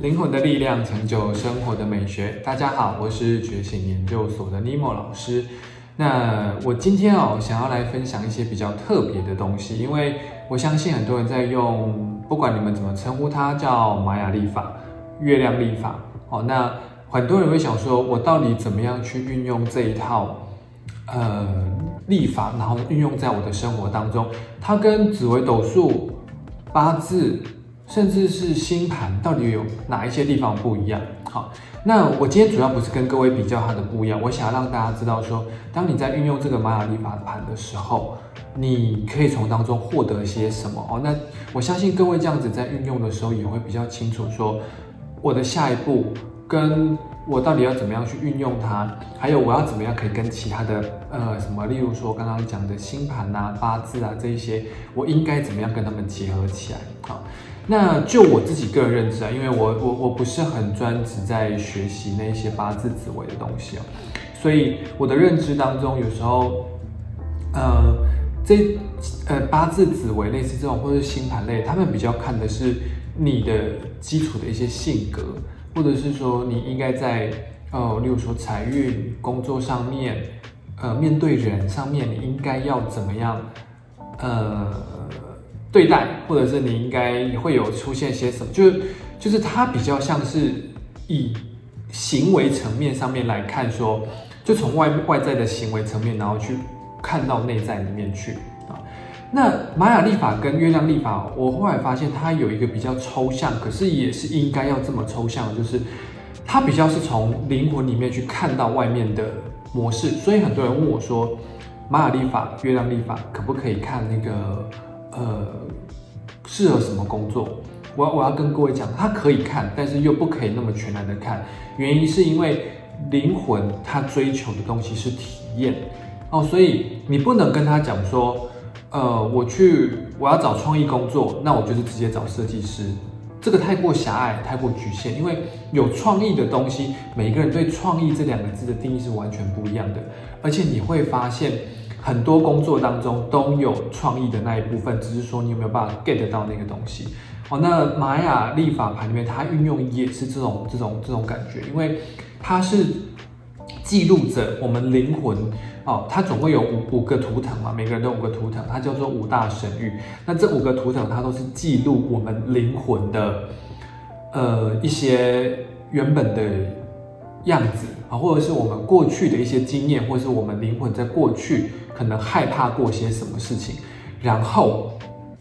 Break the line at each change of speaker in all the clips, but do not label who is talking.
灵魂的力量成就生活的美学。大家好，我是觉醒研究所的尼莫老师。那我今天哦，想要来分享一些比较特别的东西，因为我相信很多人在用，不管你们怎么称呼它，叫玛雅历法、月亮历法。哦，那很多人会想说，我到底怎么样去运用这一套呃历法，然后运用在我的生活当中？它跟紫微斗数、八字。甚至是星盘到底有哪一些地方不一样？好，那我今天主要不是跟各位比较它的不一样，我想要让大家知道说，当你在运用这个玛雅历法盘的时候，你可以从当中获得些什么哦。那我相信各位这样子在运用的时候，也会比较清楚说，我的下一步跟我到底要怎么样去运用它，还有我要怎么样可以跟其他的呃什么，例如说刚刚讲的星盘啊、八字啊这一些，我应该怎么样跟他们结合起来？好。那就我自己个人认知啊，因为我我我不是很专职在学习那些八字紫微的东西啊，所以我的认知当中，有时候，呃，这呃八字紫微类似这种或者星盘类，他们比较看的是你的基础的一些性格，或者是说你应该在呃，例如说财运、工作上面，呃，面对人上面，你应该要怎么样，呃。对待，或者是你应该会有出现些什么，就是就是它比较像是以行为层面上面来看，说就从外外在的行为层面，然后去看到内在里面去啊。那玛雅历法跟月亮历法，我后来发现它有一个比较抽象，可是也是应该要这么抽象，就是它比较是从灵魂里面去看到外面的模式。所以很多人问我说，玛雅历法、月亮历法可不可以看那个？呃，适合什么工作？我我要跟各位讲，他可以看，但是又不可以那么全然的看。原因是因为灵魂他追求的东西是体验哦，所以你不能跟他讲说，呃，我去我要找创意工作，那我就是直接找设计师，这个太过狭隘，太过局限。因为有创意的东西，每个人对创意这两个字的定义是完全不一样的，而且你会发现。很多工作当中都有创意的那一部分，只是说你有没有办法 get 到那个东西哦。那玛雅历法盘里面，它运用也是这种这种这种感觉，因为它是记录着我们灵魂哦。它总共有五五个图腾嘛，每个人都五个图腾，它叫做五大神域。那这五个图腾，它都是记录我们灵魂的呃一些原本的。样子啊，或者是我们过去的一些经验，或者是我们灵魂在过去可能害怕过些什么事情，然后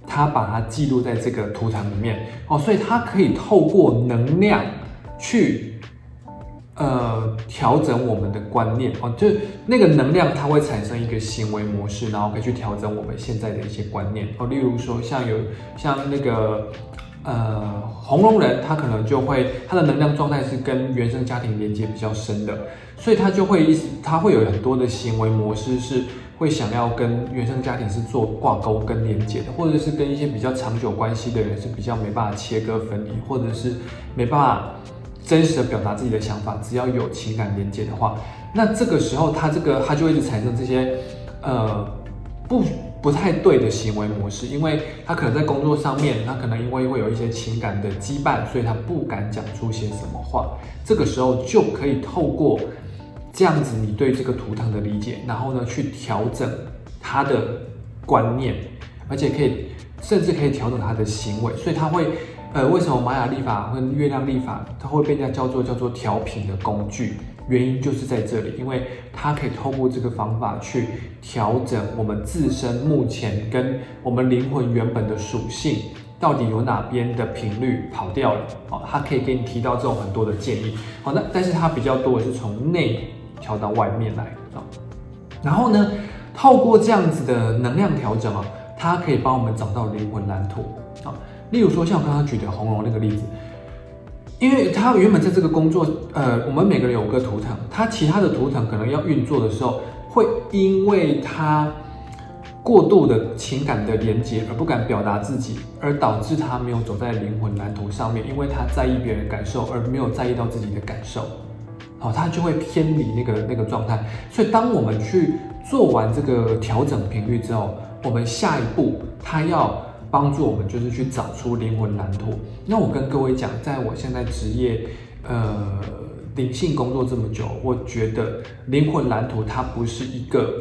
他把它记录在这个图腾里面哦，所以它可以透过能量去呃调整我们的观念哦，就那个能量它会产生一个行为模式，然后可以去调整我们现在的一些观念哦，例如说像有像那个。呃，红龙人他可能就会他的能量状态是跟原生家庭连接比较深的，所以他就会意思他会有很多的行为模式是会想要跟原生家庭是做挂钩跟连接的，或者是跟一些比较长久关系的人是比较没办法切割分离，或者是没办法真实的表达自己的想法，只要有情感连接的话，那这个时候他这个他就会一直产生这些呃不。不太对的行为模式，因为他可能在工作上面，他可能因为会有一些情感的羁绊，所以他不敢讲出些什么话。这个时候就可以透过这样子，你对这个图腾的理解，然后呢去调整他的观念，而且可以甚至可以调整他的行为。所以他会，呃，为什么玛雅历法跟月亮历法，它会被人家叫做叫做调频的工具？原因就是在这里，因为它可以透过这个方法去调整我们自身目前跟我们灵魂原本的属性，到底有哪边的频率跑掉了，哦，它可以给你提到这种很多的建议，好，那但是它比较多的是从内调到外面来啊，然后呢，透过这样子的能量调整啊，它可以帮我们找到灵魂蓝图啊，例如说像我刚刚举的红龙那个例子。因为他原本在这个工作，呃，我们每个人有个图腾，他其他的图腾可能要运作的时候，会因为他过度的情感的连接而不敢表达自己，而导致他没有走在灵魂蓝图上面，因为他在意别人感受而没有在意到自己的感受，好，他就会偏离那个那个状态。所以当我们去做完这个调整频率之后，我们下一步他要。帮助我们就是去找出灵魂蓝图。那我跟各位讲，在我现在职业呃灵性工作这么久，我觉得灵魂蓝图它不是一个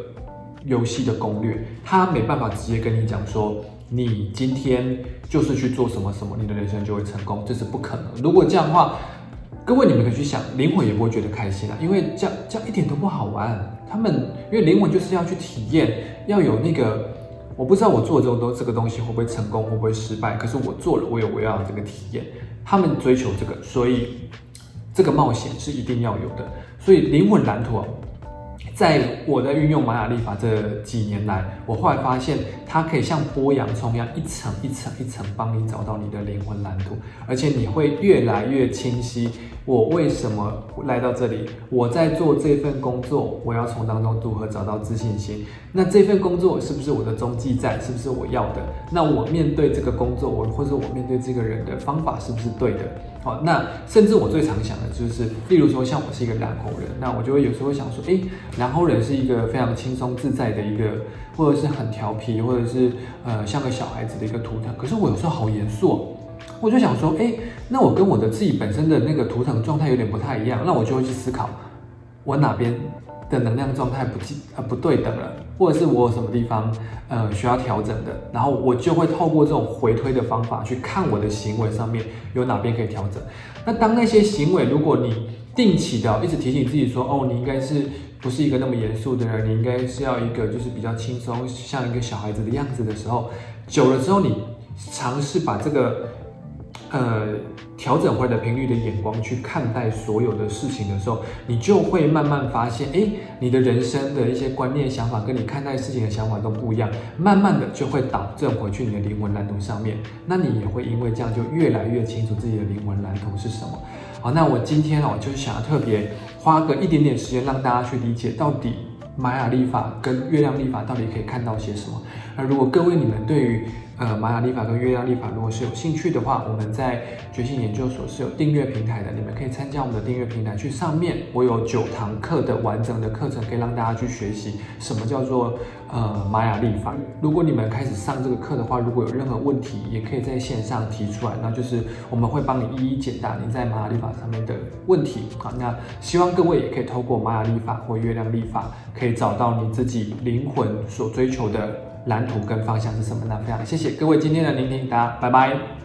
游戏的攻略，它没办法直接跟你讲说。你今天就是去做什么什么，你的人生就会成功，这是不可能。如果这样的话，各位你们可以去想，灵魂也不会觉得开心啊，因为这样这样一点都不好玩。他们因为灵魂就是要去体验，要有那个，我不知道我做这种东这个东西会不会成功，会不会失败，可是我做了，我有我要这个体验。他们追求这个，所以这个冒险是一定要有的。所以灵魂蓝图啊。在我在运用玛雅历法这几年来，我后来发现它可以像剥洋葱一样，一层一层一层帮你找到你的灵魂蓝图，而且你会越来越清晰。我为什么来到这里？我在做这份工作，我要从当中如何找到自信心？那这份工作是不是我的中继站？是不是我要的？那我面对这个工作，我或者我面对这个人的方法是不是对的？好，那甚至我最常想的就是，例如说像我是一个蓝猴人，那我就会有时候想说，诶，蓝猴人是一个非常轻松自在的一个，或者是很调皮，或者是呃像个小孩子的一个图腾。可是我有时候好严肃。我就想说，哎，那我跟我的自己本身的那个图腾状态有点不太一样，那我就会去思考，我哪边的能量状态不记呃不对等了，或者是我有什么地方呃需要调整的，然后我就会透过这种回推的方法去看我的行为上面有哪边可以调整。那当那些行为，如果你定期的一直提醒自己说，哦，你应该是不是一个那么严肃的人，你应该是要一个就是比较轻松，像一个小孩子的样子的时候，久了之后，你尝试把这个。呃，调整回来的频率的眼光去看待所有的事情的时候，你就会慢慢发现，哎，你的人生的一些观念、想法跟你看待事情的想法都不一样，慢慢的就会导正回去你的灵魂蓝图上面。那你也会因为这样就越来越清楚自己的灵魂蓝图是什么。好，那我今天哦，就是想要特别花个一点点时间让大家去理解，到底玛雅历法跟月亮历法到底可以看到些什么。那如果各位你们对于呃，玛雅历法跟月亮历法，如果是有兴趣的话，我们在觉醒研究所是有订阅平台的，你们可以参加我们的订阅平台，去上面我有九堂课的完整的课程，可以让大家去学习什么叫做呃玛雅历法。如果你们开始上这个课的话，如果有任何问题，也可以在线上提出来，那就是我们会帮你一一解答你在玛雅历法上面的问题。好，那希望各位也可以透过玛雅历法或月亮历法，可以找到你自己灵魂所追求的。蓝图跟方向是什么呢？非常谢谢各位今天的聆听，大家拜拜。